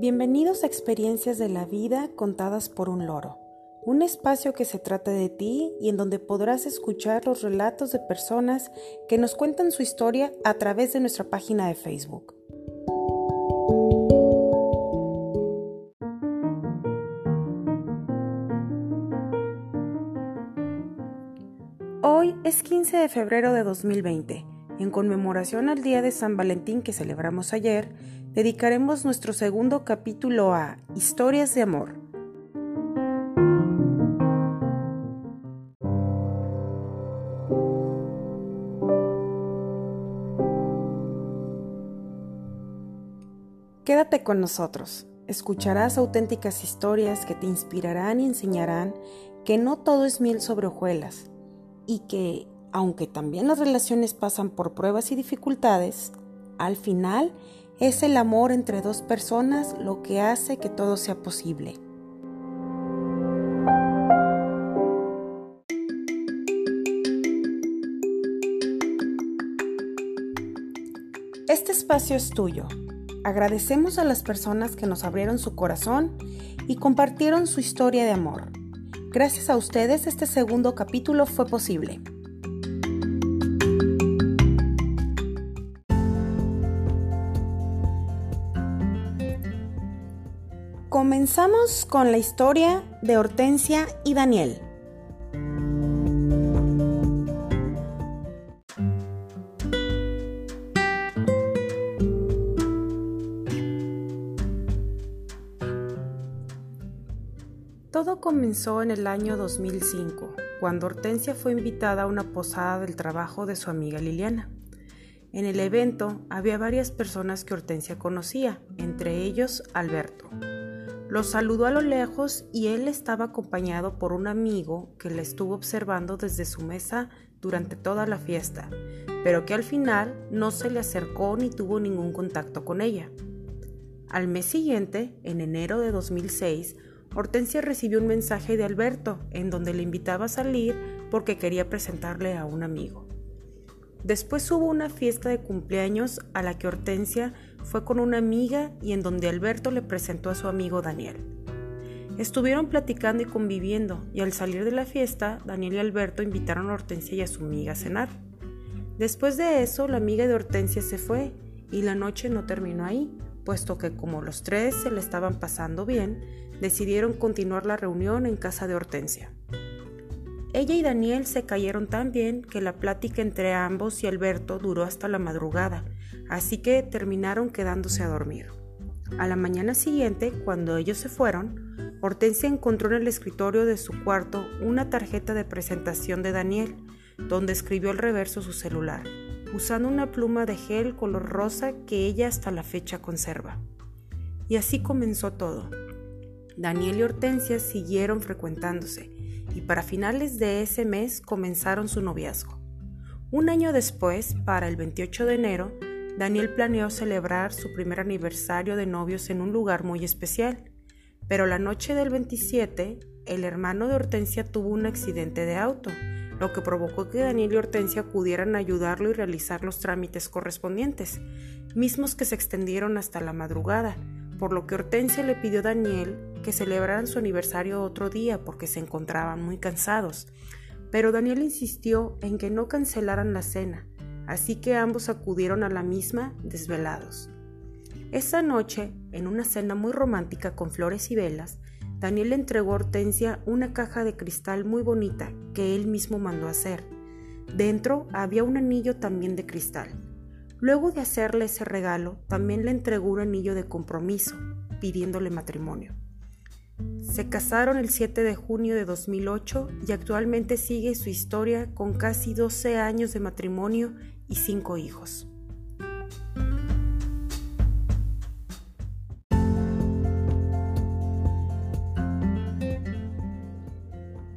Bienvenidos a Experiencias de la Vida contadas por un loro, un espacio que se trata de ti y en donde podrás escuchar los relatos de personas que nos cuentan su historia a través de nuestra página de Facebook. Hoy es 15 de febrero de 2020. En conmemoración al Día de San Valentín que celebramos ayer, dedicaremos nuestro segundo capítulo a Historias de Amor. Quédate con nosotros. Escucharás auténticas historias que te inspirarán y enseñarán que no todo es miel sobre hojuelas y que, aunque también las relaciones pasan por pruebas y dificultades, al final es el amor entre dos personas lo que hace que todo sea posible. Este espacio es tuyo. Agradecemos a las personas que nos abrieron su corazón y compartieron su historia de amor. Gracias a ustedes este segundo capítulo fue posible. Comenzamos con la historia de Hortensia y Daniel. Todo comenzó en el año 2005, cuando Hortensia fue invitada a una posada del trabajo de su amiga Liliana. En el evento había varias personas que Hortensia conocía, entre ellos Alberto. Lo saludó a lo lejos y él estaba acompañado por un amigo que la estuvo observando desde su mesa durante toda la fiesta, pero que al final no se le acercó ni tuvo ningún contacto con ella. Al mes siguiente, en enero de 2006, Hortensia recibió un mensaje de Alberto en donde le invitaba a salir porque quería presentarle a un amigo. Después hubo una fiesta de cumpleaños a la que Hortensia fue con una amiga y en donde Alberto le presentó a su amigo Daniel. Estuvieron platicando y conviviendo y al salir de la fiesta, Daniel y Alberto invitaron a Hortensia y a su amiga a cenar. Después de eso, la amiga de Hortensia se fue y la noche no terminó ahí, puesto que como los tres se le estaban pasando bien, decidieron continuar la reunión en casa de Hortensia. Ella y Daniel se cayeron tan bien que la plática entre ambos y Alberto duró hasta la madrugada, así que terminaron quedándose a dormir. A la mañana siguiente, cuando ellos se fueron, Hortensia encontró en el escritorio de su cuarto una tarjeta de presentación de Daniel, donde escribió al reverso su celular, usando una pluma de gel color rosa que ella hasta la fecha conserva. Y así comenzó todo. Daniel y Hortensia siguieron frecuentándose y para finales de ese mes comenzaron su noviazgo. Un año después, para el 28 de enero, Daniel planeó celebrar su primer aniversario de novios en un lugar muy especial, pero la noche del 27, el hermano de Hortensia tuvo un accidente de auto, lo que provocó que Daniel y Hortensia pudieran ayudarlo y realizar los trámites correspondientes, mismos que se extendieron hasta la madrugada, por lo que Hortensia le pidió a Daniel que celebraran su aniversario otro día porque se encontraban muy cansados. Pero Daniel insistió en que no cancelaran la cena, así que ambos acudieron a la misma desvelados. Esa noche, en una cena muy romántica con flores y velas, Daniel le entregó a Hortensia una caja de cristal muy bonita que él mismo mandó hacer. Dentro había un anillo también de cristal. Luego de hacerle ese regalo, también le entregó un anillo de compromiso, pidiéndole matrimonio. Se casaron el 7 de junio de 2008 y actualmente sigue su historia con casi 12 años de matrimonio y 5 hijos.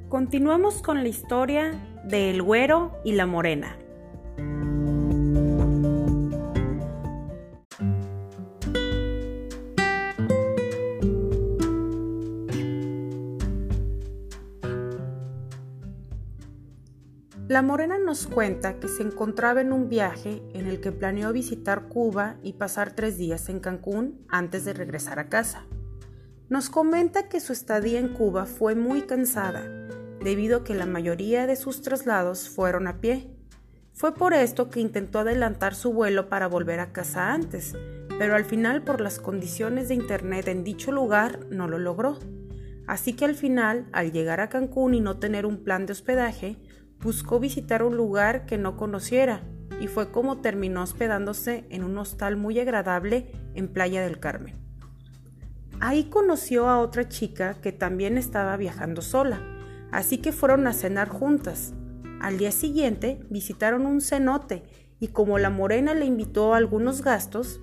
Continuamos con la historia de El Güero y la Morena. La Morena nos cuenta que se encontraba en un viaje en el que planeó visitar Cuba y pasar tres días en Cancún antes de regresar a casa. Nos comenta que su estadía en Cuba fue muy cansada, debido a que la mayoría de sus traslados fueron a pie. Fue por esto que intentó adelantar su vuelo para volver a casa antes, pero al final por las condiciones de internet en dicho lugar no lo logró. Así que al final, al llegar a Cancún y no tener un plan de hospedaje, buscó visitar un lugar que no conociera y fue como terminó hospedándose en un hostal muy agradable en Playa del Carmen. Ahí conoció a otra chica que también estaba viajando sola, así que fueron a cenar juntas. Al día siguiente visitaron un cenote y como la morena le invitó a algunos gastos,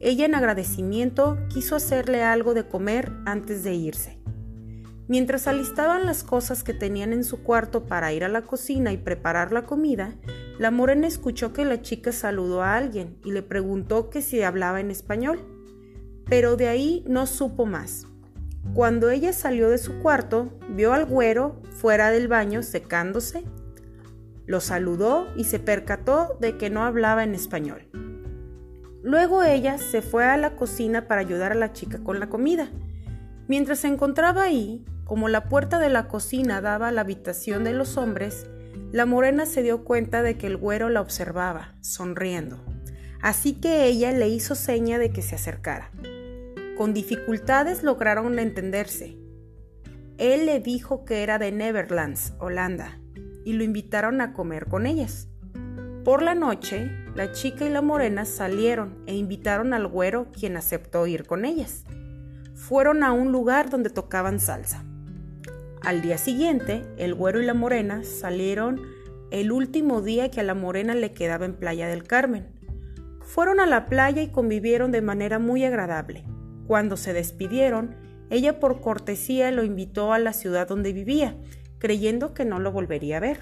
ella en agradecimiento quiso hacerle algo de comer antes de irse. Mientras alistaban las cosas que tenían en su cuarto para ir a la cocina y preparar la comida, la morena escuchó que la chica saludó a alguien y le preguntó que si hablaba en español. Pero de ahí no supo más. Cuando ella salió de su cuarto, vio al güero fuera del baño secándose, lo saludó y se percató de que no hablaba en español. Luego ella se fue a la cocina para ayudar a la chica con la comida. Mientras se encontraba ahí, como la puerta de la cocina daba a la habitación de los hombres, la morena se dio cuenta de que el güero la observaba, sonriendo. Así que ella le hizo seña de que se acercara. Con dificultades lograron entenderse. Él le dijo que era de Neverlands, Holanda, y lo invitaron a comer con ellas. Por la noche, la chica y la morena salieron e invitaron al güero, quien aceptó ir con ellas. Fueron a un lugar donde tocaban salsa. Al día siguiente, el güero y la morena salieron el último día que a la morena le quedaba en Playa del Carmen. Fueron a la playa y convivieron de manera muy agradable. Cuando se despidieron, ella por cortesía lo invitó a la ciudad donde vivía, creyendo que no lo volvería a ver.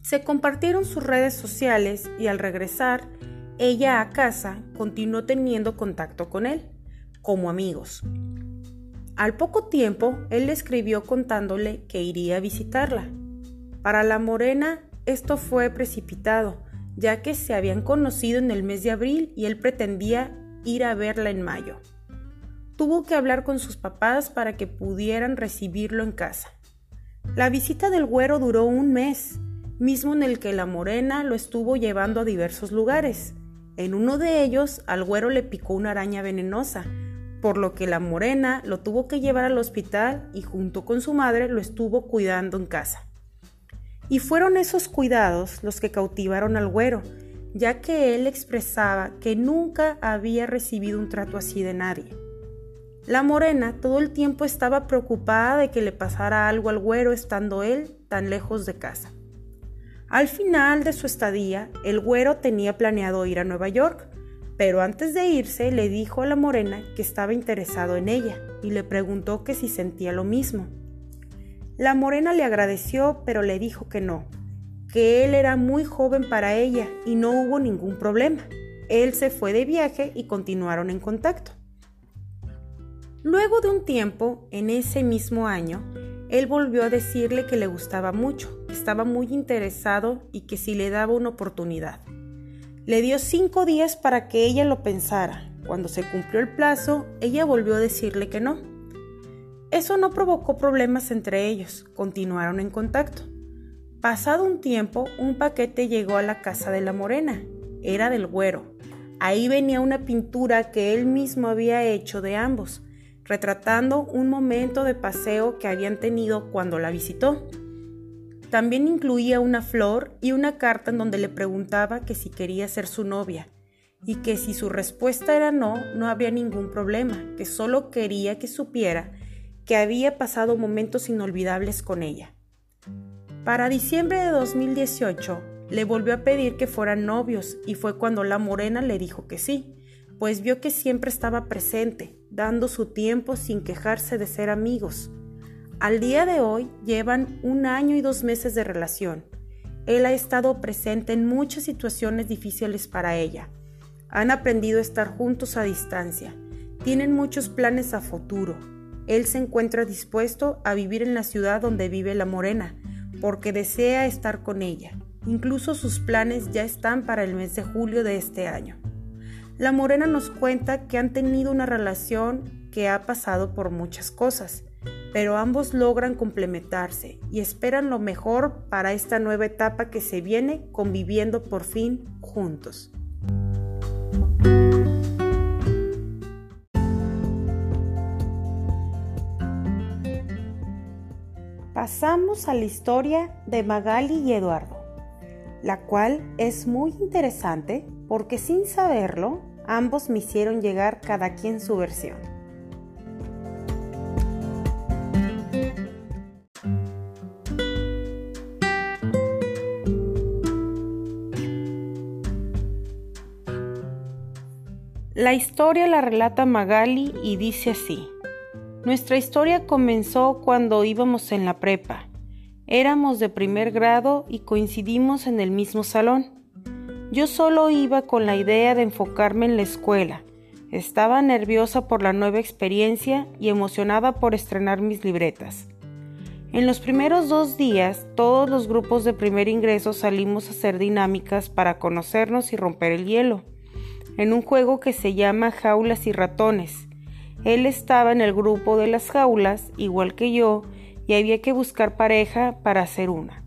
Se compartieron sus redes sociales y al regresar, ella a casa continuó teniendo contacto con él, como amigos. Al poco tiempo, él le escribió contándole que iría a visitarla. Para la morena, esto fue precipitado, ya que se habían conocido en el mes de abril y él pretendía ir a verla en mayo. Tuvo que hablar con sus papás para que pudieran recibirlo en casa. La visita del güero duró un mes, mismo en el que la morena lo estuvo llevando a diversos lugares. En uno de ellos, al güero le picó una araña venenosa, por lo que la morena lo tuvo que llevar al hospital y junto con su madre lo estuvo cuidando en casa. Y fueron esos cuidados los que cautivaron al güero, ya que él expresaba que nunca había recibido un trato así de nadie. La morena todo el tiempo estaba preocupada de que le pasara algo al güero estando él tan lejos de casa. Al final de su estadía, el güero tenía planeado ir a Nueva York, pero antes de irse le dijo a la morena que estaba interesado en ella y le preguntó que si sentía lo mismo. La morena le agradeció, pero le dijo que no, que él era muy joven para ella y no hubo ningún problema. Él se fue de viaje y continuaron en contacto. Luego de un tiempo, en ese mismo año, él volvió a decirle que le gustaba mucho, que estaba muy interesado y que si le daba una oportunidad. Le dio cinco días para que ella lo pensara. Cuando se cumplió el plazo, ella volvió a decirle que no. Eso no provocó problemas entre ellos, continuaron en contacto. Pasado un tiempo, un paquete llegó a la casa de la morena. Era del güero. Ahí venía una pintura que él mismo había hecho de ambos, retratando un momento de paseo que habían tenido cuando la visitó. También incluía una flor y una carta en donde le preguntaba que si quería ser su novia y que si su respuesta era no, no había ningún problema, que solo quería que supiera que había pasado momentos inolvidables con ella. Para diciembre de 2018 le volvió a pedir que fueran novios y fue cuando la morena le dijo que sí, pues vio que siempre estaba presente, dando su tiempo sin quejarse de ser amigos. Al día de hoy llevan un año y dos meses de relación. Él ha estado presente en muchas situaciones difíciles para ella. Han aprendido a estar juntos a distancia. Tienen muchos planes a futuro. Él se encuentra dispuesto a vivir en la ciudad donde vive la morena, porque desea estar con ella. Incluso sus planes ya están para el mes de julio de este año. La morena nos cuenta que han tenido una relación que ha pasado por muchas cosas, pero ambos logran complementarse y esperan lo mejor para esta nueva etapa que se viene conviviendo por fin juntos. Pasamos a la historia de Magali y Eduardo, la cual es muy interesante porque sin saberlo, ambos me hicieron llegar cada quien su versión. La historia la relata Magali y dice así. Nuestra historia comenzó cuando íbamos en la prepa. Éramos de primer grado y coincidimos en el mismo salón. Yo solo iba con la idea de enfocarme en la escuela. Estaba nerviosa por la nueva experiencia y emocionada por estrenar mis libretas. En los primeros dos días, todos los grupos de primer ingreso salimos a hacer dinámicas para conocernos y romper el hielo, en un juego que se llama Jaulas y Ratones. Él estaba en el grupo de las jaulas, igual que yo, y había que buscar pareja para hacer una.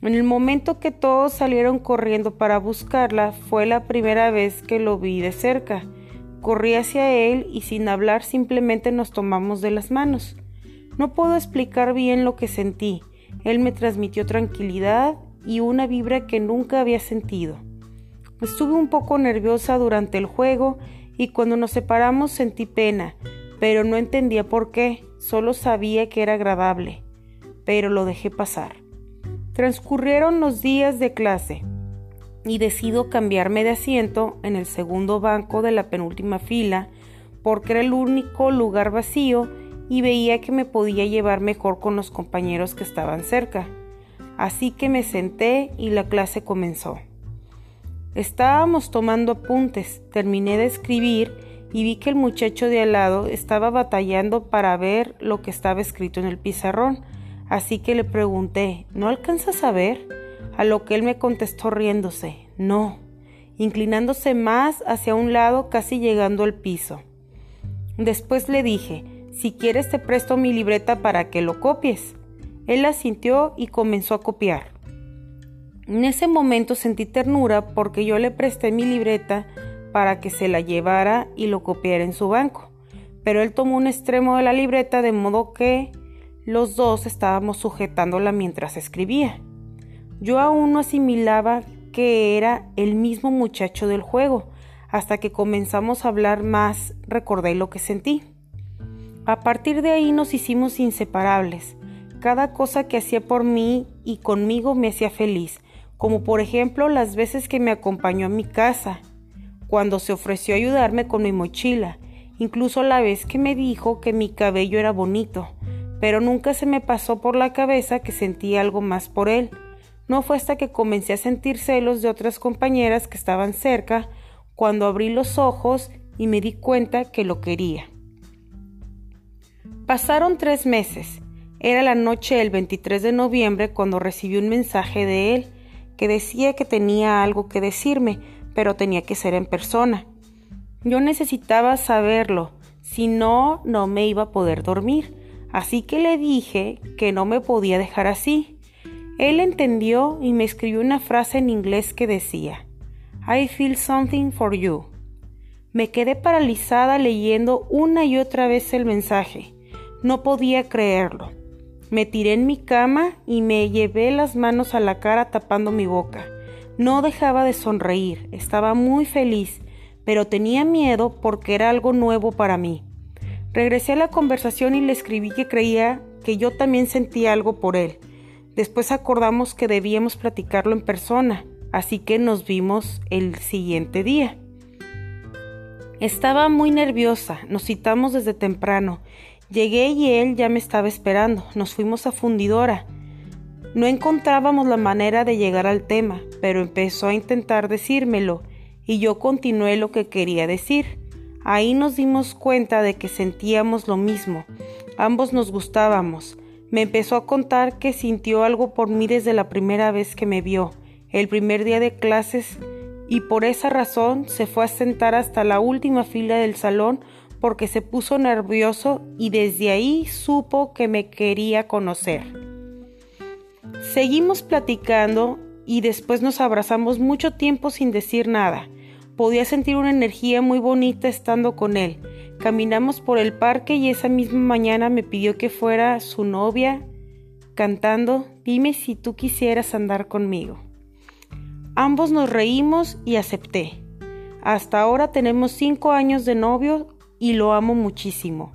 En el momento que todos salieron corriendo para buscarla, fue la primera vez que lo vi de cerca. Corrí hacia él y sin hablar simplemente nos tomamos de las manos. No puedo explicar bien lo que sentí. Él me transmitió tranquilidad y una vibra que nunca había sentido. Estuve un poco nerviosa durante el juego y cuando nos separamos sentí pena, pero no entendía por qué, solo sabía que era agradable, pero lo dejé pasar. Transcurrieron los días de clase y decido cambiarme de asiento en el segundo banco de la penúltima fila porque era el único lugar vacío y veía que me podía llevar mejor con los compañeros que estaban cerca. Así que me senté y la clase comenzó. Estábamos tomando apuntes, terminé de escribir y vi que el muchacho de al lado estaba batallando para ver lo que estaba escrito en el pizarrón, así que le pregunté ¿No alcanzas a ver? A lo que él me contestó riéndose No, inclinándose más hacia un lado casi llegando al piso. Después le dije Si quieres te presto mi libreta para que lo copies. Él asintió y comenzó a copiar. En ese momento sentí ternura porque yo le presté mi libreta para que se la llevara y lo copiara en su banco, pero él tomó un extremo de la libreta de modo que los dos estábamos sujetándola mientras escribía. Yo aún no asimilaba que era el mismo muchacho del juego, hasta que comenzamos a hablar más recordé lo que sentí. A partir de ahí nos hicimos inseparables. Cada cosa que hacía por mí y conmigo me hacía feliz, como por ejemplo las veces que me acompañó a mi casa, cuando se ofreció ayudarme con mi mochila, incluso la vez que me dijo que mi cabello era bonito, pero nunca se me pasó por la cabeza que sentía algo más por él. No fue hasta que comencé a sentir celos de otras compañeras que estaban cerca, cuando abrí los ojos y me di cuenta que lo quería. Pasaron tres meses. Era la noche del 23 de noviembre cuando recibí un mensaje de él que decía que tenía algo que decirme, pero tenía que ser en persona. Yo necesitaba saberlo, si no, no me iba a poder dormir, así que le dije que no me podía dejar así. Él entendió y me escribió una frase en inglés que decía, I feel something for you. Me quedé paralizada leyendo una y otra vez el mensaje. No podía creerlo. Me tiré en mi cama y me llevé las manos a la cara tapando mi boca. No dejaba de sonreír, estaba muy feliz, pero tenía miedo porque era algo nuevo para mí. Regresé a la conversación y le escribí que creía que yo también sentía algo por él. Después acordamos que debíamos platicarlo en persona, así que nos vimos el siguiente día. Estaba muy nerviosa, nos citamos desde temprano Llegué y él ya me estaba esperando. Nos fuimos a fundidora. No encontrábamos la manera de llegar al tema, pero empezó a intentar decírmelo y yo continué lo que quería decir. Ahí nos dimos cuenta de que sentíamos lo mismo. Ambos nos gustábamos, Me empezó a contar que sintió algo por mí desde la primera vez que me vio, el primer día de clases, y por esa razón se fue a sentar hasta la última fila del salón porque se puso nervioso y desde ahí supo que me quería conocer. Seguimos platicando y después nos abrazamos mucho tiempo sin decir nada. Podía sentir una energía muy bonita estando con él. Caminamos por el parque y esa misma mañana me pidió que fuera su novia, cantando, dime si tú quisieras andar conmigo. Ambos nos reímos y acepté. Hasta ahora tenemos cinco años de novio y lo amo muchísimo,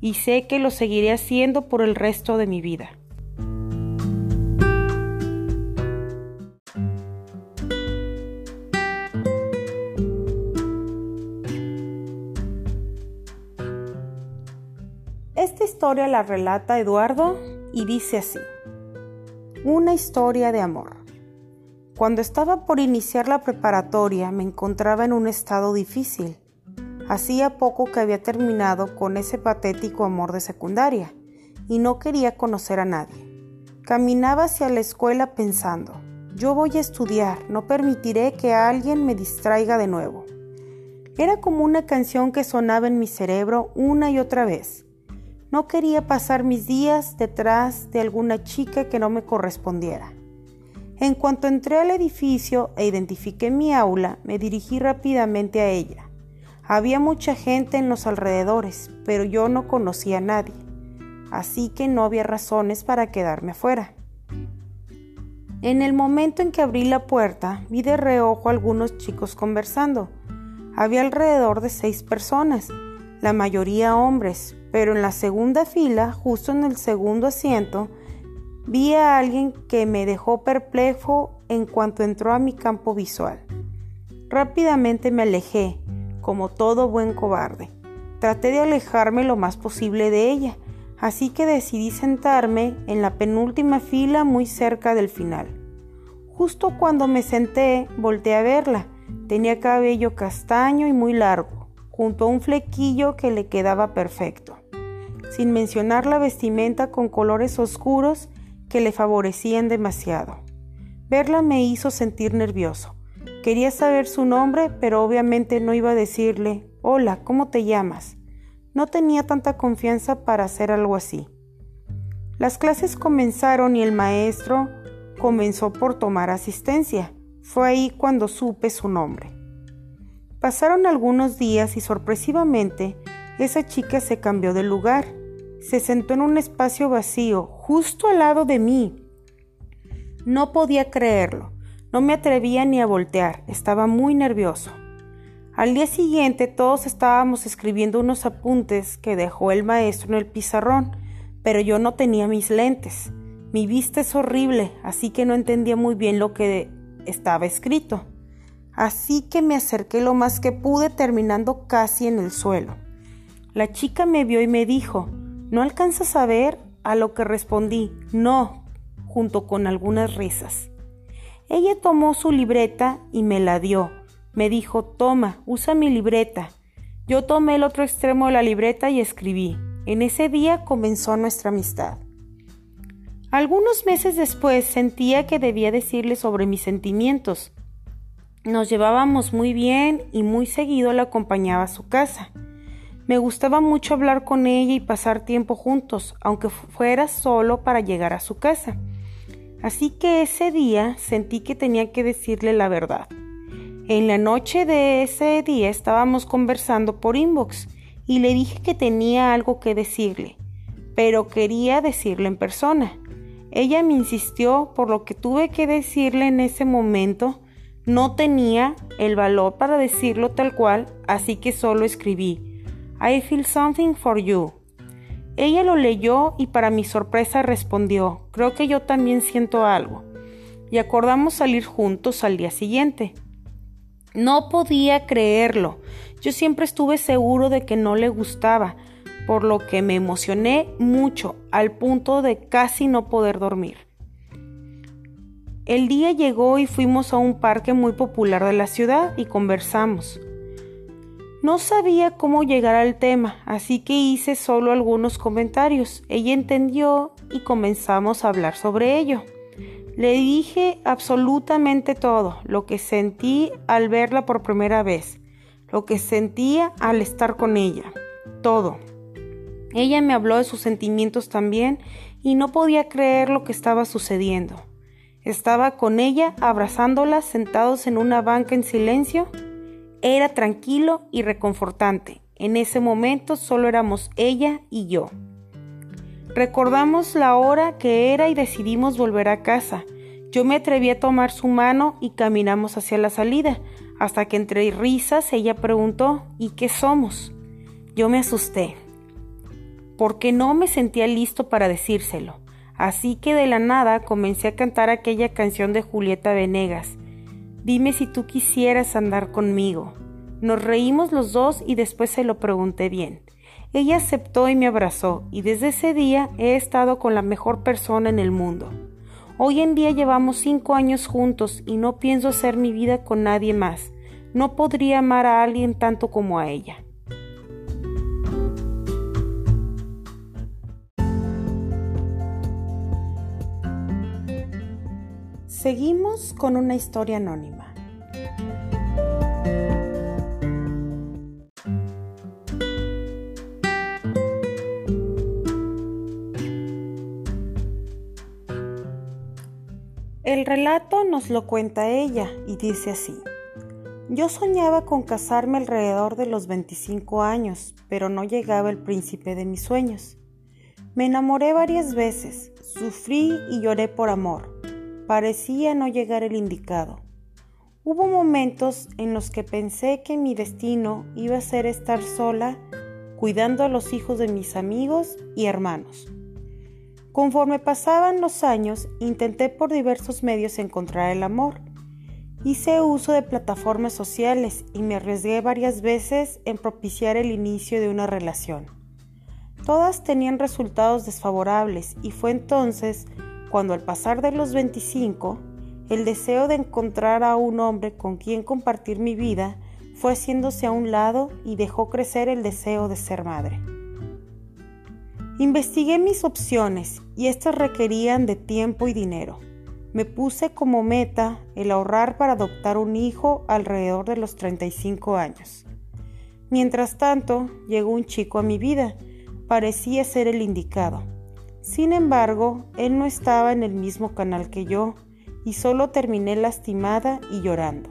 y sé que lo seguiré haciendo por el resto de mi vida. Esta historia la relata Eduardo y dice así. Una historia de amor. Cuando estaba por iniciar la preparatoria me encontraba en un estado difícil. Hacía poco que había terminado con ese patético amor de secundaria y no quería conocer a nadie. Caminaba hacia la escuela pensando, yo voy a estudiar, no permitiré que alguien me distraiga de nuevo. Era como una canción que sonaba en mi cerebro una y otra vez. No quería pasar mis días detrás de alguna chica que no me correspondiera. En cuanto entré al edificio e identifiqué mi aula, me dirigí rápidamente a ella. Había mucha gente en los alrededores, pero yo no conocía a nadie, así que no había razones para quedarme afuera. En el momento en que abrí la puerta, vi de reojo a algunos chicos conversando. Había alrededor de seis personas, la mayoría hombres, pero en la segunda fila, justo en el segundo asiento, vi a alguien que me dejó perplejo en cuanto entró a mi campo visual. Rápidamente me alejé, como todo buen cobarde. Traté de alejarme lo más posible de ella, así que decidí sentarme en la penúltima fila muy cerca del final. Justo cuando me senté, volteé a verla. Tenía cabello castaño y muy largo, junto a un flequillo que le quedaba perfecto sin mencionar la vestimenta con colores oscuros que le favorecían demasiado. Verla me hizo sentir nervioso. Quería saber su nombre, pero obviamente no iba a decirle, Hola, ¿cómo te llamas? No tenía tanta confianza para hacer algo así. Las clases comenzaron y el maestro comenzó por tomar asistencia. Fue ahí cuando supe su nombre. Pasaron algunos días y sorpresivamente esa chica se cambió de lugar. Se sentó en un espacio vacío, justo al lado de mí. No podía creerlo. No me atrevía ni a voltear. Estaba muy nervioso. Al día siguiente todos estábamos escribiendo unos apuntes que dejó el maestro en el pizarrón, pero yo no tenía mis lentes. Mi vista es horrible, así que no entendía muy bien lo que estaba escrito. Así que me acerqué lo más que pude terminando casi en el suelo. La chica me vio y me dijo, ¿no alcanzas a ver? A lo que respondí, no, junto con algunas risas. Ella tomó su libreta y me la dio. Me dijo, toma, usa mi libreta. Yo tomé el otro extremo de la libreta y escribí. En ese día comenzó nuestra amistad. Algunos meses después sentía que debía decirle sobre mis sentimientos. Nos llevábamos muy bien y muy seguido la acompañaba a su casa. Me gustaba mucho hablar con ella y pasar tiempo juntos, aunque fuera solo para llegar a su casa. Así que ese día sentí que tenía que decirle la verdad. En la noche de ese día estábamos conversando por inbox y le dije que tenía algo que decirle, pero quería decirle en persona. Ella me insistió, por lo que tuve que decirle en ese momento. No tenía el valor para decirlo tal cual, así que solo escribí I feel something for you. Ella lo leyó y para mi sorpresa respondió, creo que yo también siento algo. Y acordamos salir juntos al día siguiente. No podía creerlo. Yo siempre estuve seguro de que no le gustaba, por lo que me emocioné mucho, al punto de casi no poder dormir. El día llegó y fuimos a un parque muy popular de la ciudad y conversamos. No sabía cómo llegar al tema, así que hice solo algunos comentarios. Ella entendió y comenzamos a hablar sobre ello. Le dije absolutamente todo, lo que sentí al verla por primera vez, lo que sentía al estar con ella, todo. Ella me habló de sus sentimientos también y no podía creer lo que estaba sucediendo. Estaba con ella, abrazándola, sentados en una banca en silencio. Era tranquilo y reconfortante. En ese momento solo éramos ella y yo. Recordamos la hora que era y decidimos volver a casa. Yo me atreví a tomar su mano y caminamos hacia la salida, hasta que entre risas ella preguntó ¿Y qué somos? Yo me asusté, porque no me sentía listo para decírselo. Así que de la nada comencé a cantar aquella canción de Julieta Venegas. Dime si tú quisieras andar conmigo. Nos reímos los dos y después se lo pregunté bien. Ella aceptó y me abrazó, y desde ese día he estado con la mejor persona en el mundo. Hoy en día llevamos cinco años juntos y no pienso hacer mi vida con nadie más. No podría amar a alguien tanto como a ella. Seguimos con una historia anónima. El relato nos lo cuenta ella y dice así. Yo soñaba con casarme alrededor de los 25 años, pero no llegaba el príncipe de mis sueños. Me enamoré varias veces, sufrí y lloré por amor parecía no llegar el indicado. Hubo momentos en los que pensé que mi destino iba a ser estar sola cuidando a los hijos de mis amigos y hermanos. Conforme pasaban los años, intenté por diversos medios encontrar el amor. Hice uso de plataformas sociales y me arriesgué varias veces en propiciar el inicio de una relación. Todas tenían resultados desfavorables y fue entonces cuando al pasar de los 25, el deseo de encontrar a un hombre con quien compartir mi vida fue haciéndose a un lado y dejó crecer el deseo de ser madre. Investigué mis opciones y estas requerían de tiempo y dinero. Me puse como meta el ahorrar para adoptar un hijo alrededor de los 35 años. Mientras tanto, llegó un chico a mi vida. Parecía ser el indicado sin embargo, él no estaba en el mismo canal que yo y solo terminé lastimada y llorando.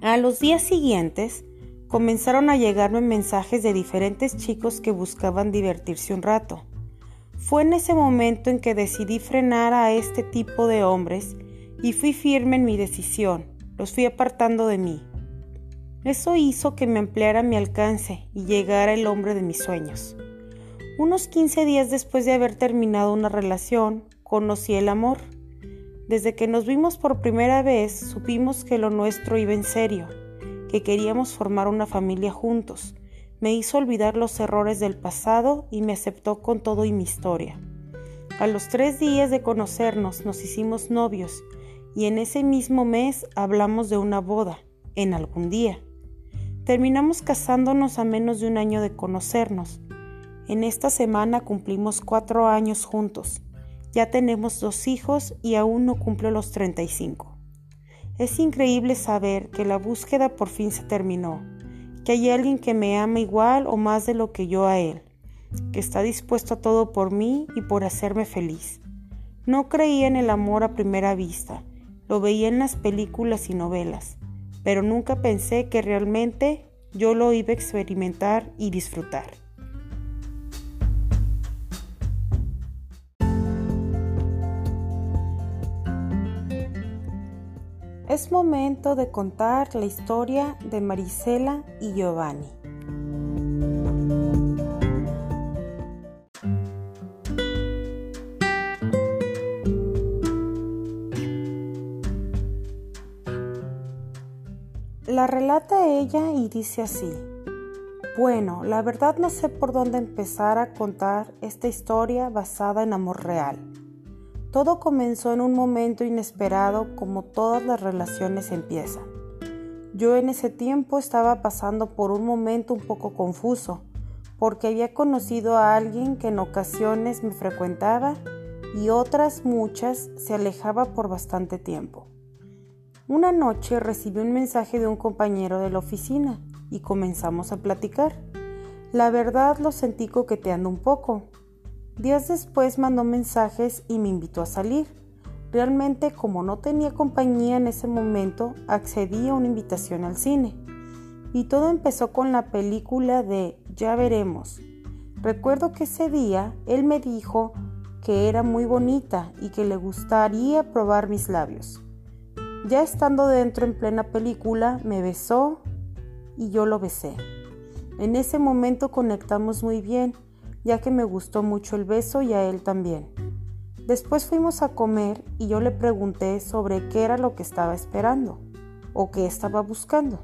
A los días siguientes comenzaron a llegarme mensajes de diferentes chicos que buscaban divertirse un rato. Fue en ese momento en que decidí frenar a este tipo de hombres y fui firme en mi decisión, los fui apartando de mí. Eso hizo que me ampliara mi alcance y llegara el hombre de mis sueños. Unos 15 días después de haber terminado una relación, conocí el amor. Desde que nos vimos por primera vez, supimos que lo nuestro iba en serio, que queríamos formar una familia juntos. Me hizo olvidar los errores del pasado y me aceptó con todo y mi historia. A los tres días de conocernos nos hicimos novios y en ese mismo mes hablamos de una boda, en algún día. Terminamos casándonos a menos de un año de conocernos en esta semana cumplimos cuatro años juntos. Ya tenemos dos hijos y aún no cumplo los 35. Es increíble saber que la búsqueda por fin se terminó, que hay alguien que me ama igual o más de lo que yo a él, que está dispuesto a todo por mí y por hacerme feliz. No creía en el amor a primera vista, lo veía en las películas y novelas, pero nunca pensé que realmente yo lo iba a experimentar y disfrutar. Es momento de contar la historia de Marisela y Giovanni. La relata ella y dice así. Bueno, la verdad no sé por dónde empezar a contar esta historia basada en amor real. Todo comenzó en un momento inesperado como todas las relaciones empiezan. Yo en ese tiempo estaba pasando por un momento un poco confuso, porque había conocido a alguien que en ocasiones me frecuentaba y otras muchas se alejaba por bastante tiempo. Una noche recibí un mensaje de un compañero de la oficina y comenzamos a platicar. La verdad lo sentí coqueteando un poco. Días después mandó mensajes y me invitó a salir. Realmente como no tenía compañía en ese momento, accedí a una invitación al cine. Y todo empezó con la película de Ya veremos. Recuerdo que ese día él me dijo que era muy bonita y que le gustaría probar mis labios. Ya estando dentro en plena película, me besó y yo lo besé. En ese momento conectamos muy bien, ya que me gustó mucho el beso y a él también. Después fuimos a comer y yo le pregunté sobre qué era lo que estaba esperando o qué estaba buscando.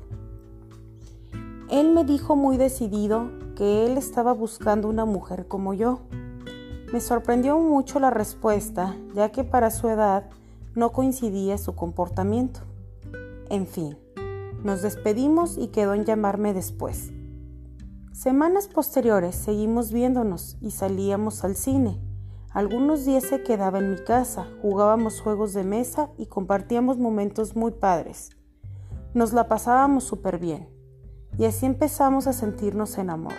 Él me dijo muy decidido que él estaba buscando una mujer como yo. Me sorprendió mucho la respuesta, ya que para su edad no coincidía su comportamiento. En fin, nos despedimos y quedó en llamarme después. Semanas posteriores seguimos viéndonos y salíamos al cine. Algunos días se quedaba en mi casa, jugábamos juegos de mesa y compartíamos momentos muy padres. Nos la pasábamos súper bien y así empezamos a sentirnos en amor.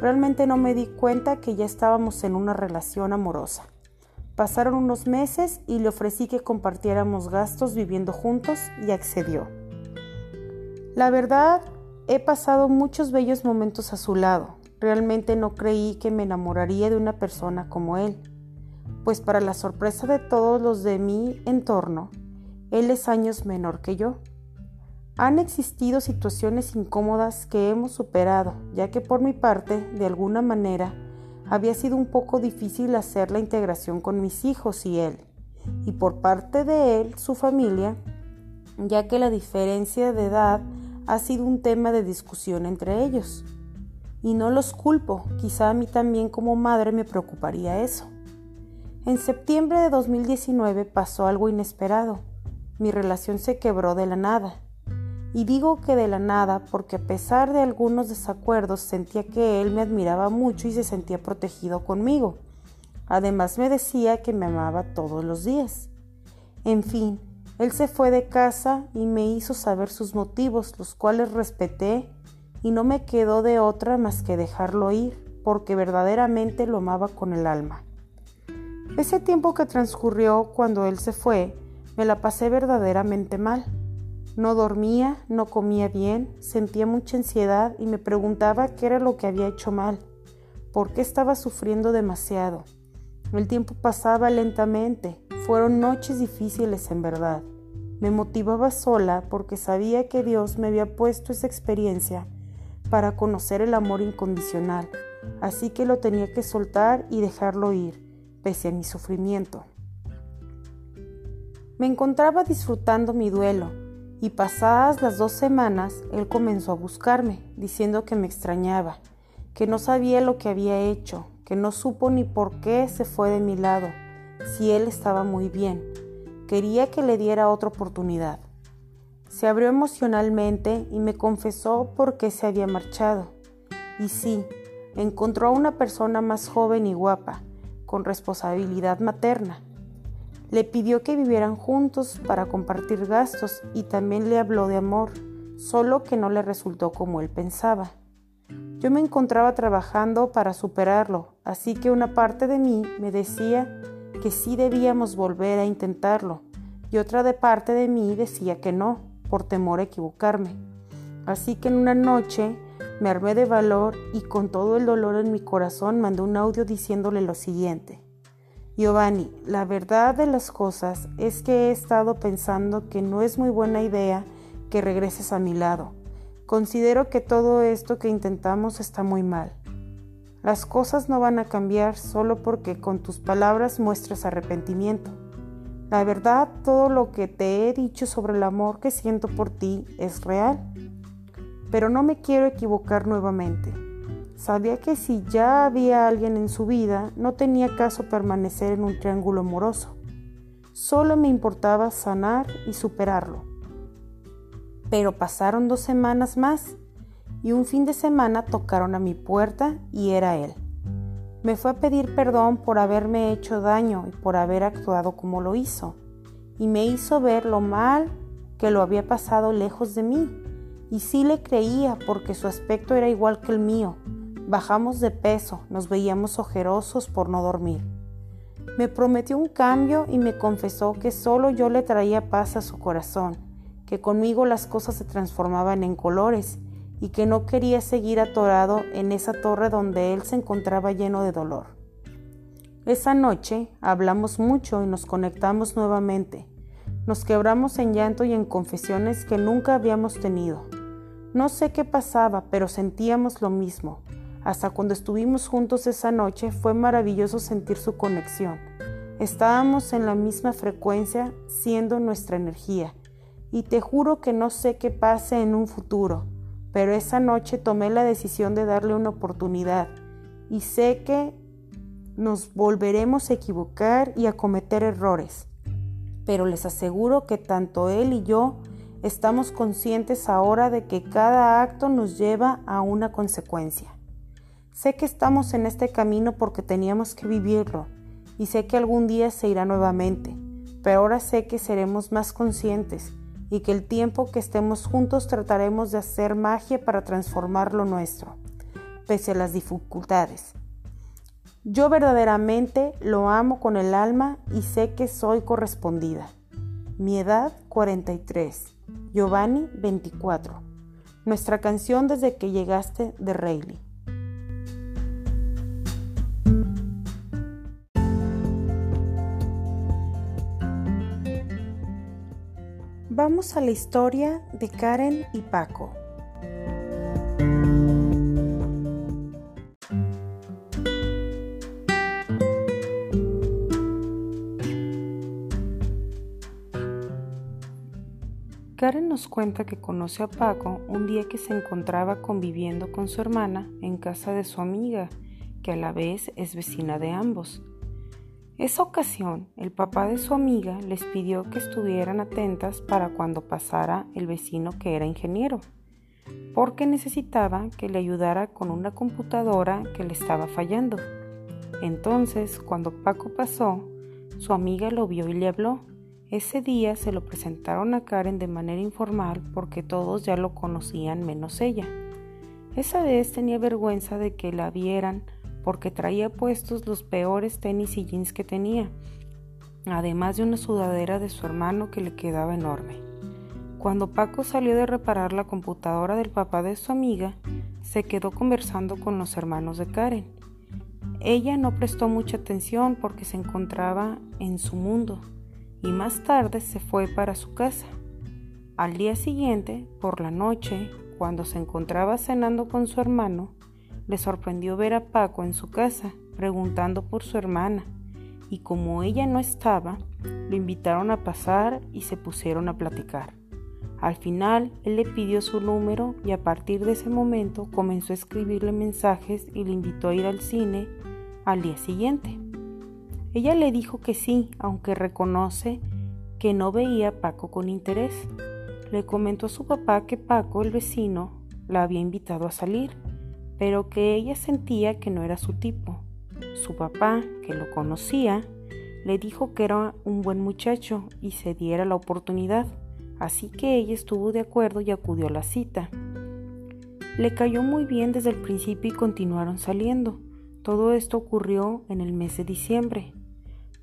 Realmente no me di cuenta que ya estábamos en una relación amorosa. Pasaron unos meses y le ofrecí que compartiéramos gastos viviendo juntos y accedió. La verdad, he pasado muchos bellos momentos a su lado. Realmente no creí que me enamoraría de una persona como él, pues para la sorpresa de todos los de mi entorno, él es años menor que yo. Han existido situaciones incómodas que hemos superado, ya que por mi parte, de alguna manera, había sido un poco difícil hacer la integración con mis hijos y él, y por parte de él, su familia, ya que la diferencia de edad ha sido un tema de discusión entre ellos. Y no los culpo, quizá a mí también como madre me preocuparía eso. En septiembre de 2019 pasó algo inesperado. Mi relación se quebró de la nada. Y digo que de la nada porque a pesar de algunos desacuerdos sentía que él me admiraba mucho y se sentía protegido conmigo. Además me decía que me amaba todos los días. En fin, él se fue de casa y me hizo saber sus motivos, los cuales respeté y no me quedó de otra más que dejarlo ir, porque verdaderamente lo amaba con el alma. Ese tiempo que transcurrió cuando él se fue, me la pasé verdaderamente mal. No dormía, no comía bien, sentía mucha ansiedad y me preguntaba qué era lo que había hecho mal, por qué estaba sufriendo demasiado. El tiempo pasaba lentamente, fueron noches difíciles en verdad. Me motivaba sola porque sabía que Dios me había puesto esa experiencia para conocer el amor incondicional, así que lo tenía que soltar y dejarlo ir, pese a mi sufrimiento. Me encontraba disfrutando mi duelo, y pasadas las dos semanas él comenzó a buscarme, diciendo que me extrañaba, que no sabía lo que había hecho, que no supo ni por qué se fue de mi lado, si él estaba muy bien. Quería que le diera otra oportunidad. Se abrió emocionalmente y me confesó por qué se había marchado. Y sí, encontró a una persona más joven y guapa, con responsabilidad materna le pidió que vivieran juntos para compartir gastos y también le habló de amor, solo que no le resultó como él pensaba. Yo me encontraba trabajando para superarlo, así que una parte de mí me decía que sí debíamos volver a intentarlo y otra de parte de mí decía que no, por temor a equivocarme. Así que en una noche me armé de valor y con todo el dolor en mi corazón mandé un audio diciéndole lo siguiente. Giovanni, la verdad de las cosas es que he estado pensando que no es muy buena idea que regreses a mi lado. Considero que todo esto que intentamos está muy mal. Las cosas no van a cambiar solo porque con tus palabras muestres arrepentimiento. La verdad, todo lo que te he dicho sobre el amor que siento por ti es real. Pero no me quiero equivocar nuevamente. Sabía que si ya había alguien en su vida, no tenía caso permanecer en un triángulo amoroso. Solo me importaba sanar y superarlo. Pero pasaron dos semanas más y un fin de semana tocaron a mi puerta y era él. Me fue a pedir perdón por haberme hecho daño y por haber actuado como lo hizo, y me hizo ver lo mal que lo había pasado lejos de mí. Y sí le creía porque su aspecto era igual que el mío. Bajamos de peso, nos veíamos ojerosos por no dormir. Me prometió un cambio y me confesó que solo yo le traía paz a su corazón, que conmigo las cosas se transformaban en colores y que no quería seguir atorado en esa torre donde él se encontraba lleno de dolor. Esa noche hablamos mucho y nos conectamos nuevamente. Nos quebramos en llanto y en confesiones que nunca habíamos tenido. No sé qué pasaba, pero sentíamos lo mismo. Hasta cuando estuvimos juntos esa noche fue maravilloso sentir su conexión. Estábamos en la misma frecuencia, siendo nuestra energía. Y te juro que no sé qué pase en un futuro pero esa noche tomé la decisión de darle una oportunidad y sé que nos volveremos a equivocar y a cometer errores. Pero les aseguro que tanto él y yo estamos conscientes ahora de que cada acto nos lleva a una consecuencia. Sé que estamos en este camino porque teníamos que vivirlo y sé que algún día se irá nuevamente, pero ahora sé que seremos más conscientes y que el tiempo que estemos juntos trataremos de hacer magia para transformar lo nuestro, pese a las dificultades. Yo verdaderamente lo amo con el alma y sé que soy correspondida. Mi edad 43, Giovanni 24. Nuestra canción desde que llegaste de Rayleigh. Vamos a la historia de Karen y Paco. Karen nos cuenta que conoce a Paco un día que se encontraba conviviendo con su hermana en casa de su amiga, que a la vez es vecina de ambos. Esa ocasión, el papá de su amiga les pidió que estuvieran atentas para cuando pasara el vecino que era ingeniero, porque necesitaba que le ayudara con una computadora que le estaba fallando. Entonces, cuando Paco pasó, su amiga lo vio y le habló. Ese día se lo presentaron a Karen de manera informal porque todos ya lo conocían menos ella. Esa vez tenía vergüenza de que la vieran porque traía puestos los peores tenis y jeans que tenía, además de una sudadera de su hermano que le quedaba enorme. Cuando Paco salió de reparar la computadora del papá de su amiga, se quedó conversando con los hermanos de Karen. Ella no prestó mucha atención porque se encontraba en su mundo y más tarde se fue para su casa. Al día siguiente, por la noche, cuando se encontraba cenando con su hermano, le sorprendió ver a Paco en su casa, preguntando por su hermana, y como ella no estaba, lo invitaron a pasar y se pusieron a platicar. Al final, él le pidió su número y a partir de ese momento comenzó a escribirle mensajes y le invitó a ir al cine al día siguiente. Ella le dijo que sí, aunque reconoce que no veía a Paco con interés. Le comentó a su papá que Paco, el vecino, la había invitado a salir pero que ella sentía que no era su tipo. Su papá, que lo conocía, le dijo que era un buen muchacho y se diera la oportunidad, así que ella estuvo de acuerdo y acudió a la cita. Le cayó muy bien desde el principio y continuaron saliendo. Todo esto ocurrió en el mes de diciembre.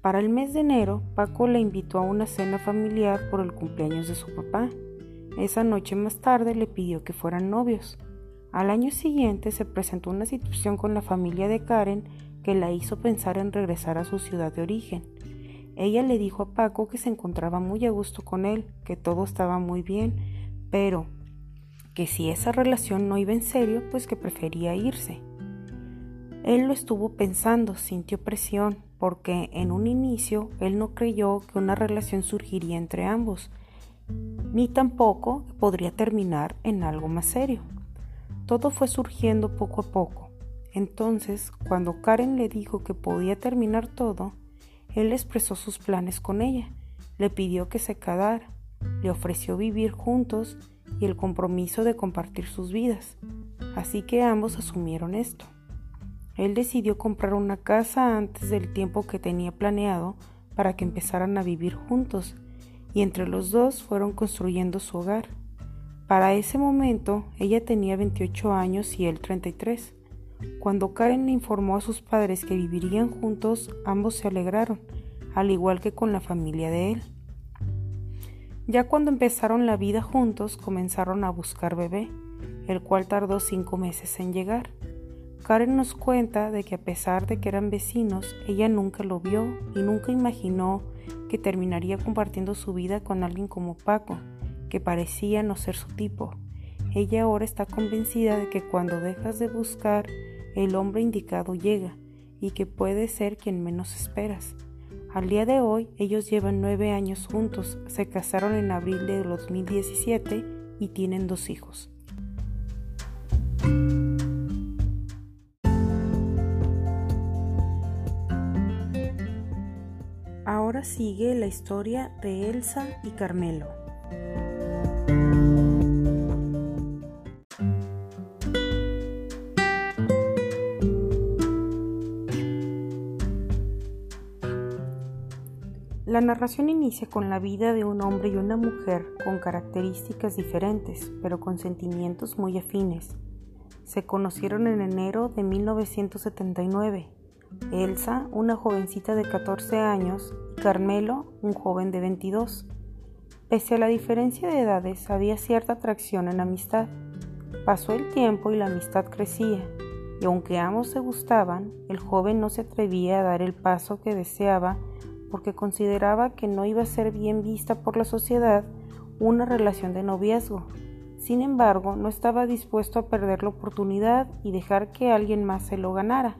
Para el mes de enero, Paco le invitó a una cena familiar por el cumpleaños de su papá. Esa noche más tarde le pidió que fueran novios. Al año siguiente se presentó una situación con la familia de Karen que la hizo pensar en regresar a su ciudad de origen. Ella le dijo a Paco que se encontraba muy a gusto con él, que todo estaba muy bien, pero que si esa relación no iba en serio, pues que prefería irse. Él lo estuvo pensando, sintió presión, porque en un inicio él no creyó que una relación surgiría entre ambos, ni tampoco podría terminar en algo más serio. Todo fue surgiendo poco a poco. Entonces, cuando Karen le dijo que podía terminar todo, él expresó sus planes con ella, le pidió que se quedara, le ofreció vivir juntos y el compromiso de compartir sus vidas, así que ambos asumieron esto. Él decidió comprar una casa antes del tiempo que tenía planeado para que empezaran a vivir juntos, y entre los dos fueron construyendo su hogar. Para ese momento ella tenía 28 años y él 33. Cuando Karen le informó a sus padres que vivirían juntos, ambos se alegraron, al igual que con la familia de él. Ya cuando empezaron la vida juntos, comenzaron a buscar bebé, el cual tardó cinco meses en llegar. Karen nos cuenta de que a pesar de que eran vecinos, ella nunca lo vio y nunca imaginó que terminaría compartiendo su vida con alguien como Paco, que parecía no ser su tipo. Ella ahora está convencida de que cuando dejas de buscar, el hombre indicado llega y que puede ser quien menos esperas. Al día de hoy, ellos llevan nueve años juntos, se casaron en abril de 2017 y tienen dos hijos. Ahora sigue la historia de Elsa y Carmelo. La narración inicia con la vida de un hombre y una mujer con características diferentes, pero con sentimientos muy afines. Se conocieron en enero de 1979. Elsa, una jovencita de 14 años, y Carmelo, un joven de 22. Pese a la diferencia de edades, había cierta atracción en amistad. Pasó el tiempo y la amistad crecía, y aunque ambos se gustaban, el joven no se atrevía a dar el paso que deseaba porque consideraba que no iba a ser bien vista por la sociedad una relación de noviazgo. Sin embargo, no estaba dispuesto a perder la oportunidad y dejar que alguien más se lo ganara.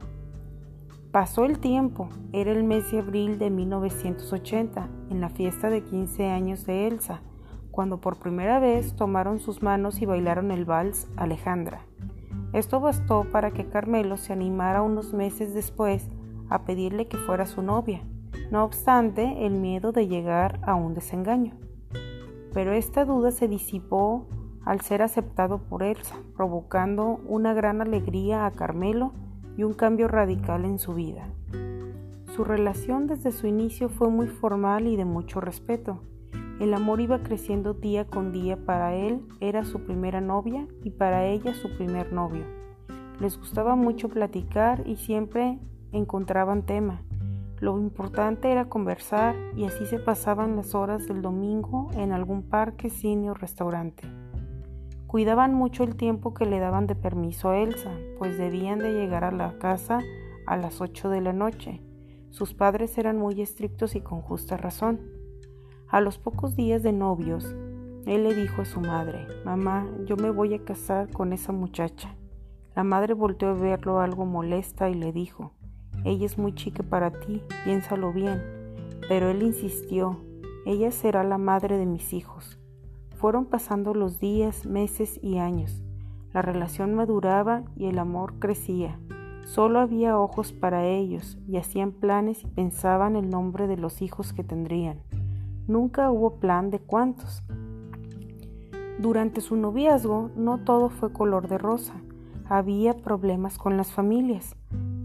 Pasó el tiempo, era el mes de abril de 1980, en la fiesta de 15 años de Elsa, cuando por primera vez tomaron sus manos y bailaron el vals Alejandra. Esto bastó para que Carmelo se animara unos meses después a pedirle que fuera su novia no obstante el miedo de llegar a un desengaño. Pero esta duda se disipó al ser aceptado por Elsa, provocando una gran alegría a Carmelo y un cambio radical en su vida. Su relación desde su inicio fue muy formal y de mucho respeto. El amor iba creciendo día con día, para él era su primera novia y para ella su primer novio. Les gustaba mucho platicar y siempre encontraban tema. Lo importante era conversar y así se pasaban las horas del domingo en algún parque, cine o restaurante. Cuidaban mucho el tiempo que le daban de permiso a Elsa, pues debían de llegar a la casa a las 8 de la noche. Sus padres eran muy estrictos y con justa razón. A los pocos días de novios, él le dijo a su madre, Mamá, yo me voy a casar con esa muchacha. La madre volteó a verlo algo molesta y le dijo, ella es muy chica para ti, piénsalo bien. Pero él insistió, ella será la madre de mis hijos. Fueron pasando los días, meses y años. La relación maduraba y el amor crecía. Solo había ojos para ellos y hacían planes y pensaban el nombre de los hijos que tendrían. Nunca hubo plan de cuántos. Durante su noviazgo no todo fue color de rosa. Había problemas con las familias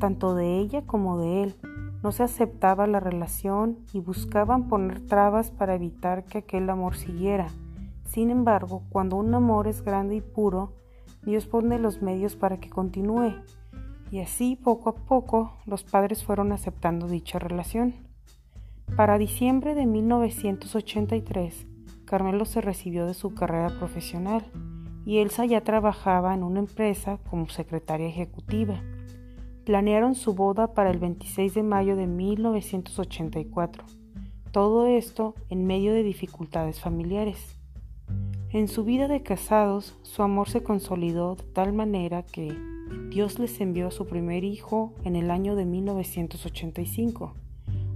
tanto de ella como de él. No se aceptaba la relación y buscaban poner trabas para evitar que aquel amor siguiera. Sin embargo, cuando un amor es grande y puro, Dios pone los medios para que continúe. Y así, poco a poco, los padres fueron aceptando dicha relación. Para diciembre de 1983, Carmelo se recibió de su carrera profesional y Elsa ya trabajaba en una empresa como secretaria ejecutiva. Planearon su boda para el 26 de mayo de 1984. Todo esto en medio de dificultades familiares. En su vida de casados, su amor se consolidó de tal manera que Dios les envió a su primer hijo en el año de 1985.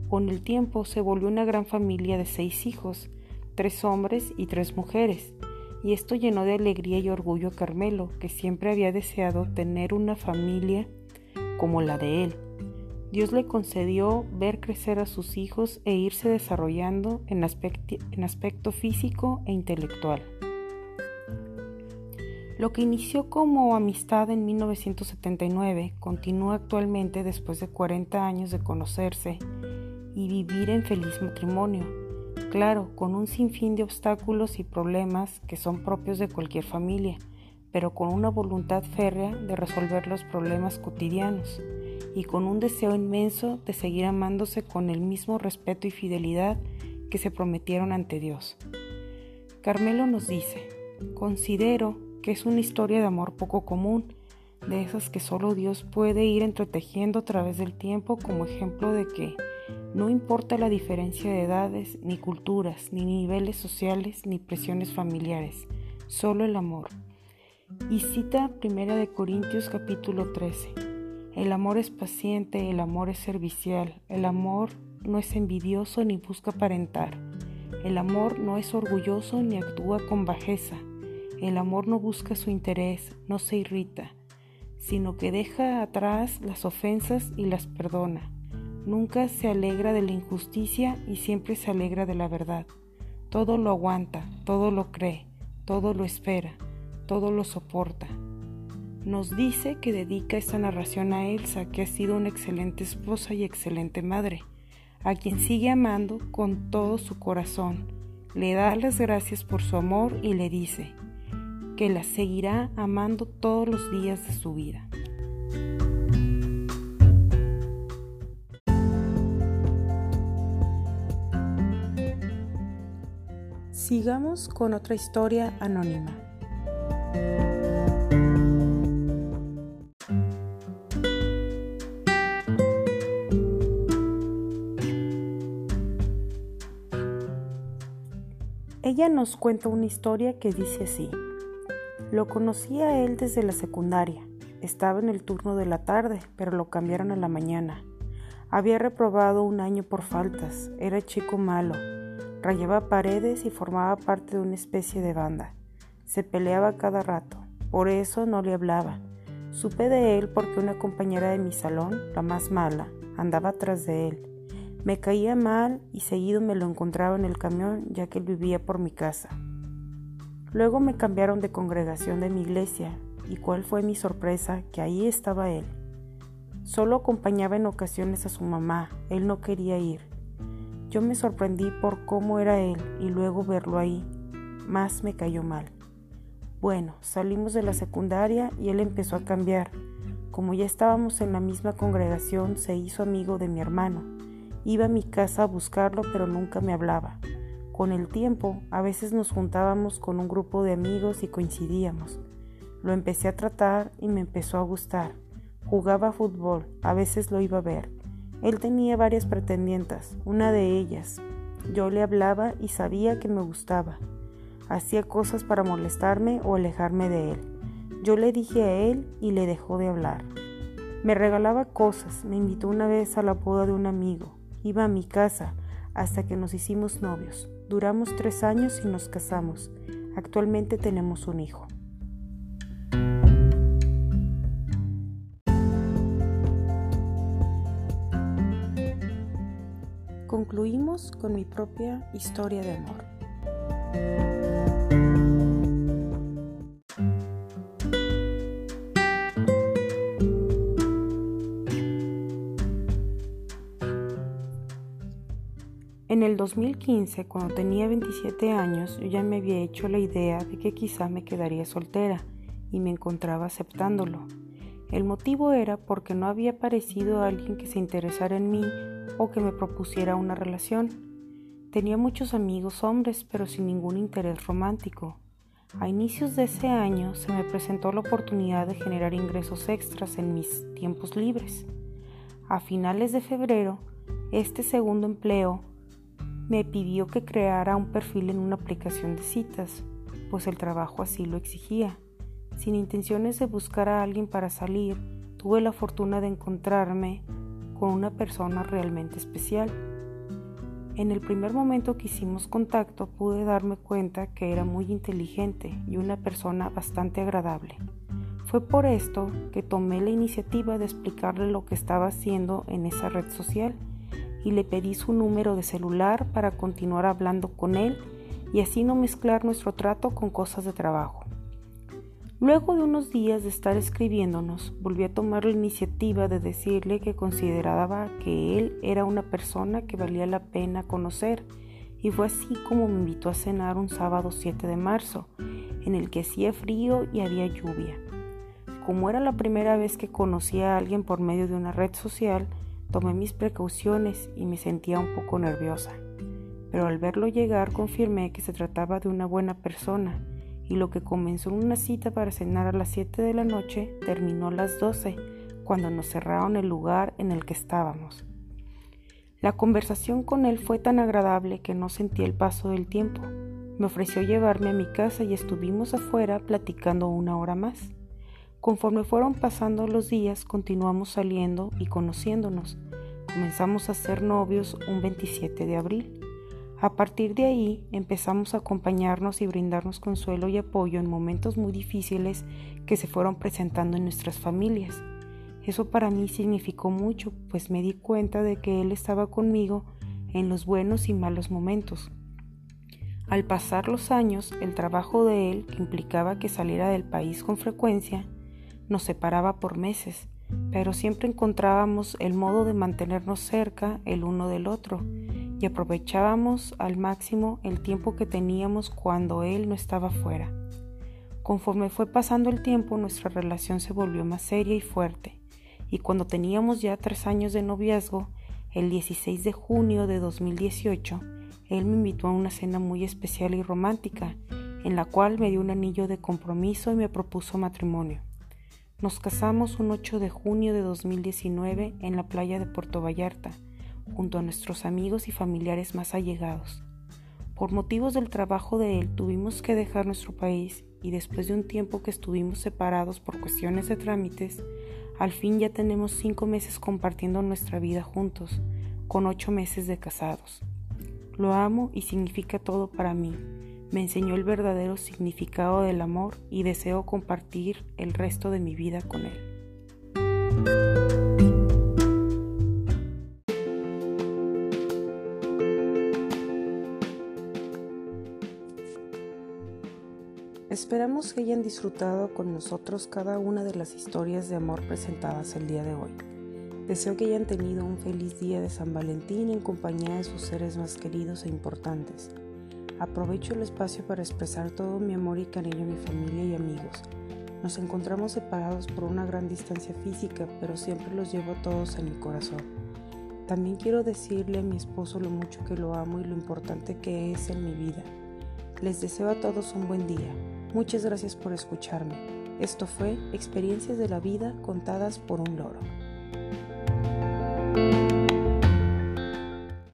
Con el tiempo se volvió una gran familia de seis hijos, tres hombres y tres mujeres, y esto llenó de alegría y orgullo a Carmelo, que siempre había deseado tener una familia como la de él. Dios le concedió ver crecer a sus hijos e irse desarrollando en, aspecto, físico e intelectual. Lo que inició como amistad en 1979 continúa actualmente después de 40 años de conocerse y vivir en feliz matrimonio, claro, con un sinfín de obstáculos y problemas que son propios de cualquier familia, pero con una voluntad férrea de resolver los problemas cotidianos y con un deseo inmenso de seguir amándose con el mismo respeto y fidelidad que se prometieron ante Dios. Carmelo nos dice, considero que es una historia de amor poco común, de esas que solo Dios puede ir entretejiendo a través del tiempo como ejemplo de que no importa la diferencia de edades, ni culturas, ni niveles sociales, ni presiones familiares, solo el amor. Y cita 1 de Corintios capítulo 13. El amor es paciente, el amor es servicial, el amor no es envidioso ni busca aparentar. El amor no es orgulloso ni actúa con bajeza. El amor no busca su interés, no se irrita, sino que deja atrás las ofensas y las perdona. Nunca se alegra de la injusticia y siempre se alegra de la verdad. Todo lo aguanta, todo lo cree, todo lo espera, todo lo soporta. Nos dice que dedica esta narración a Elsa, que ha sido una excelente esposa y excelente madre, a quien sigue amando con todo su corazón. Le da las gracias por su amor y le dice, que la seguirá amando todos los días de su vida. Sigamos con otra historia anónima. Ella nos cuenta una historia que dice así. Lo conocí a él desde la secundaria. Estaba en el turno de la tarde, pero lo cambiaron a la mañana. Había reprobado un año por faltas, era chico malo, rayaba paredes y formaba parte de una especie de banda. Se peleaba cada rato, por eso no le hablaba. Supe de él porque una compañera de mi salón, la más mala, andaba atrás de él. Me caía mal y seguido me lo encontraba en el camión ya que él vivía por mi casa. Luego me cambiaron de congregación de mi iglesia y cuál fue mi sorpresa que ahí estaba él. Solo acompañaba en ocasiones a su mamá, él no quería ir. Yo me sorprendí por cómo era él y luego verlo ahí, más me cayó mal. Bueno, salimos de la secundaria y él empezó a cambiar. Como ya estábamos en la misma congregación, se hizo amigo de mi hermano. Iba a mi casa a buscarlo, pero nunca me hablaba. Con el tiempo, a veces nos juntábamos con un grupo de amigos y coincidíamos. Lo empecé a tratar y me empezó a gustar. Jugaba fútbol, a veces lo iba a ver. Él tenía varias pretendientas, una de ellas. Yo le hablaba y sabía que me gustaba. Hacía cosas para molestarme o alejarme de él. Yo le dije a él y le dejó de hablar. Me regalaba cosas, me invitó una vez a la boda de un amigo. Iba a mi casa hasta que nos hicimos novios. Duramos tres años y nos casamos. Actualmente tenemos un hijo. Concluimos con mi propia historia de amor. El 2015, cuando tenía 27 años, yo ya me había hecho la idea de que quizá me quedaría soltera y me encontraba aceptándolo. El motivo era porque no había aparecido alguien que se interesara en mí o que me propusiera una relación. Tenía muchos amigos hombres, pero sin ningún interés romántico. A inicios de ese año se me presentó la oportunidad de generar ingresos extras en mis tiempos libres. A finales de febrero, este segundo empleo me pidió que creara un perfil en una aplicación de citas, pues el trabajo así lo exigía. Sin intenciones de buscar a alguien para salir, tuve la fortuna de encontrarme con una persona realmente especial. En el primer momento que hicimos contacto pude darme cuenta que era muy inteligente y una persona bastante agradable. Fue por esto que tomé la iniciativa de explicarle lo que estaba haciendo en esa red social y le pedí su número de celular para continuar hablando con él y así no mezclar nuestro trato con cosas de trabajo. Luego de unos días de estar escribiéndonos, volví a tomar la iniciativa de decirle que consideraba que él era una persona que valía la pena conocer, y fue así como me invitó a cenar un sábado 7 de marzo, en el que hacía frío y había lluvia. Como era la primera vez que conocía a alguien por medio de una red social, tomé mis precauciones y me sentía un poco nerviosa. Pero al verlo llegar confirmé que se trataba de una buena persona y lo que comenzó en una cita para cenar a las 7 de la noche terminó a las 12 cuando nos cerraron el lugar en el que estábamos. La conversación con él fue tan agradable que no sentí el paso del tiempo. Me ofreció llevarme a mi casa y estuvimos afuera platicando una hora más. Conforme fueron pasando los días, continuamos saliendo y conociéndonos. Comenzamos a ser novios un 27 de abril. A partir de ahí empezamos a acompañarnos y brindarnos consuelo y apoyo en momentos muy difíciles que se fueron presentando en nuestras familias. Eso para mí significó mucho, pues me di cuenta de que Él estaba conmigo en los buenos y malos momentos. Al pasar los años, el trabajo de Él, que implicaba que saliera del país con frecuencia, nos separaba por meses, pero siempre encontrábamos el modo de mantenernos cerca el uno del otro y aprovechábamos al máximo el tiempo que teníamos cuando él no estaba fuera. Conforme fue pasando el tiempo, nuestra relación se volvió más seria y fuerte, y cuando teníamos ya tres años de noviazgo, el 16 de junio de 2018, él me invitó a una cena muy especial y romántica, en la cual me dio un anillo de compromiso y me propuso matrimonio. Nos casamos un 8 de junio de 2019 en la playa de Puerto Vallarta, junto a nuestros amigos y familiares más allegados. Por motivos del trabajo de él tuvimos que dejar nuestro país y después de un tiempo que estuvimos separados por cuestiones de trámites, al fin ya tenemos cinco meses compartiendo nuestra vida juntos, con ocho meses de casados. Lo amo y significa todo para mí. Me enseñó el verdadero significado del amor y deseo compartir el resto de mi vida con él. Esperamos que hayan disfrutado con nosotros cada una de las historias de amor presentadas el día de hoy. Deseo que hayan tenido un feliz día de San Valentín en compañía de sus seres más queridos e importantes. Aprovecho el espacio para expresar todo mi amor y cariño a mi familia y amigos. Nos encontramos separados por una gran distancia física, pero siempre los llevo todos en mi corazón. También quiero decirle a mi esposo lo mucho que lo amo y lo importante que es en mi vida. Les deseo a todos un buen día. Muchas gracias por escucharme. Esto fue Experiencias de la Vida contadas por un loro.